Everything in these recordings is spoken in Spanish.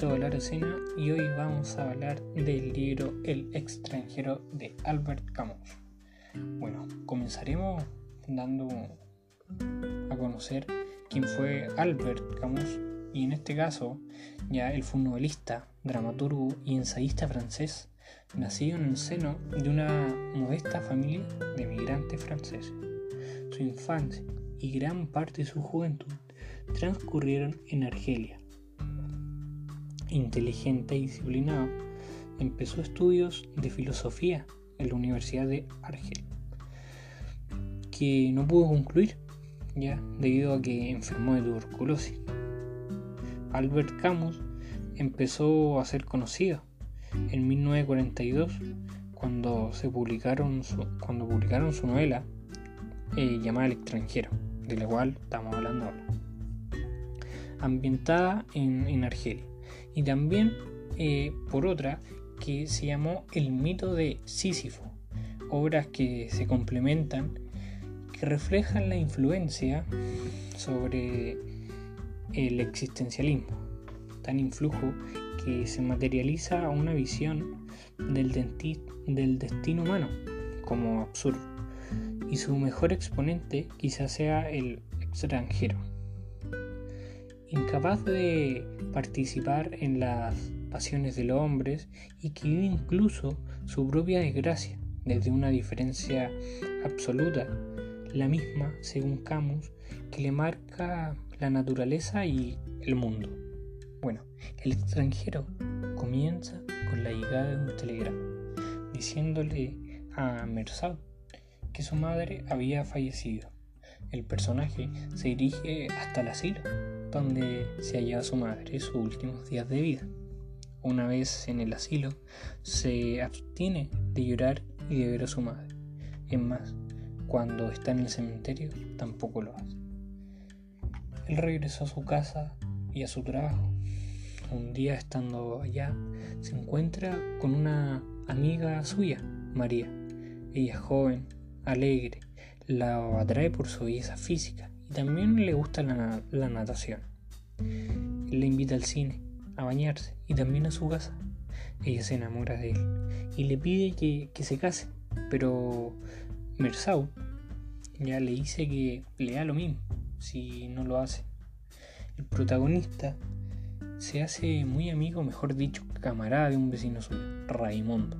Cabra Escena y hoy vamos a hablar del libro El extranjero de Albert Camus. Bueno, comenzaremos dando a conocer quién fue Albert Camus y en este caso ya él fue un novelista, dramaturgo y ensayista francés nacido en el seno de una modesta familia de migrantes franceses. Su infancia y gran parte de su juventud transcurrieron en Argelia. Inteligente y disciplinado, empezó estudios de filosofía en la Universidad de Argel, que no pudo concluir ya debido a que enfermó de tuberculosis. Albert Camus empezó a ser conocido en 1942 cuando se publicaron su, cuando publicaron su novela eh, llamada El extranjero, de la cual estamos hablando ahora ambientada en, Argelia. Y también eh, por otra que se llamó El mito de Sísifo, obras que se complementan, que reflejan la influencia sobre el existencialismo, tan influjo que se materializa una visión del, del destino humano como absurdo, y su mejor exponente quizás sea el extranjero incapaz de participar en las pasiones de los hombres y que vive incluso su propia desgracia desde una diferencia absoluta, la misma, según Camus, que le marca la naturaleza y el mundo. Bueno, el extranjero comienza con la llegada de un telegrama, diciéndole a Mersau que su madre había fallecido. El personaje se dirige hasta el asilo donde se hallaba su madre sus últimos días de vida. Una vez en el asilo, se abstiene de llorar y de ver a su madre. Es más, cuando está en el cementerio, tampoco lo hace. Él regresó a su casa y a su trabajo. Un día estando allá, se encuentra con una amiga suya, María. Ella es joven, alegre, la atrae por su belleza física también le gusta la, natación. Él le invita al cine, a bañarse y también a su casa. Ella se enamora de él y le pide que, que se case, pero Mersau ya le dice que le da lo mismo si no lo hace. El protagonista se hace muy amigo, mejor dicho, camarada de un vecino suyo, Raimundo.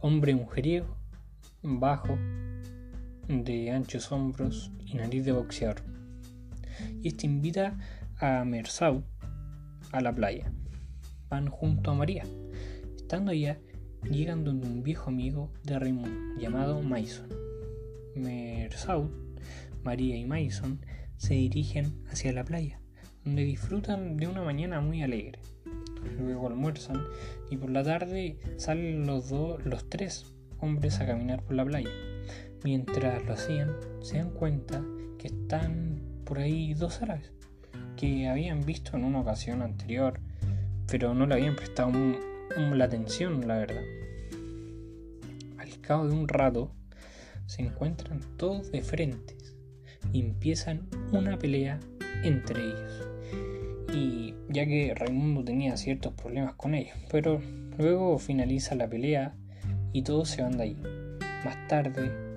Hombre mujeriego, bajo, de anchos hombros y nariz de boxeador. Y este invita a Mersau a la playa. Van junto a María. Estando allá, llegan donde un viejo amigo de Raymond llamado Mason. Mersau, María y Mason se dirigen hacia la playa, donde disfrutan de una mañana muy alegre. Luego almuerzan y por la tarde salen los dos, los tres hombres a caminar por la playa. Mientras lo hacían, se dan cuenta que están por ahí dos árabes que habían visto en una ocasión anterior, pero no le habían prestado la atención, la verdad. Al cabo de un rato, se encuentran todos de frente y empiezan una pelea entre ellos. Y ya que Raimundo tenía ciertos problemas con ellos, pero luego finaliza la pelea y todos se van de ahí. Más tarde,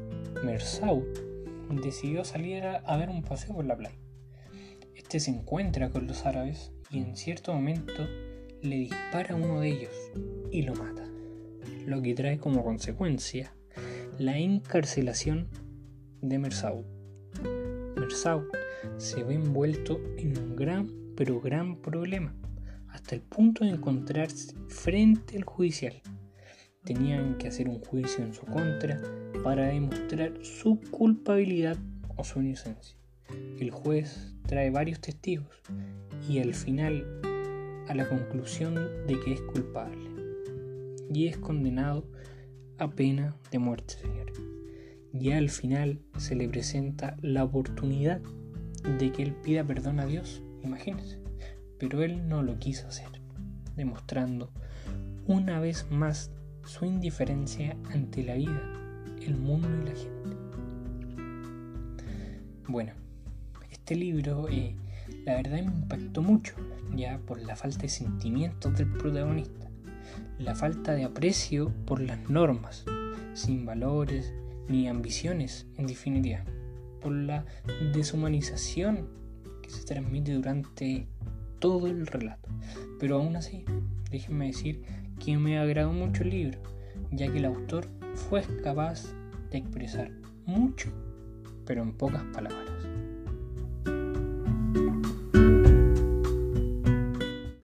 Mersau decidió salir a ver un paseo por la playa. Este se encuentra con los árabes y en cierto momento le dispara a uno de ellos y lo mata, lo que trae como consecuencia la encarcelación de Mersau. Mersau se ve envuelto en un gran pero gran problema, hasta el punto de encontrarse frente al judicial tenían que hacer un juicio en su contra para demostrar su culpabilidad o su inocencia. El juez trae varios testigos y al final a la conclusión de que es culpable y es condenado a pena de muerte, señor. Ya al final se le presenta la oportunidad de que él pida perdón a Dios, imagínense, pero él no lo quiso hacer, demostrando una vez más su indiferencia ante la vida, el mundo y la gente. Bueno, este libro eh, la verdad me impactó mucho, ya por la falta de sentimientos del protagonista, la falta de aprecio por las normas, sin valores ni ambiciones en definitiva, por la deshumanización que se transmite durante todo el relato. Pero aún así, déjenme decir que me agradó mucho el libro, ya que el autor fue capaz de expresar mucho, pero en pocas palabras.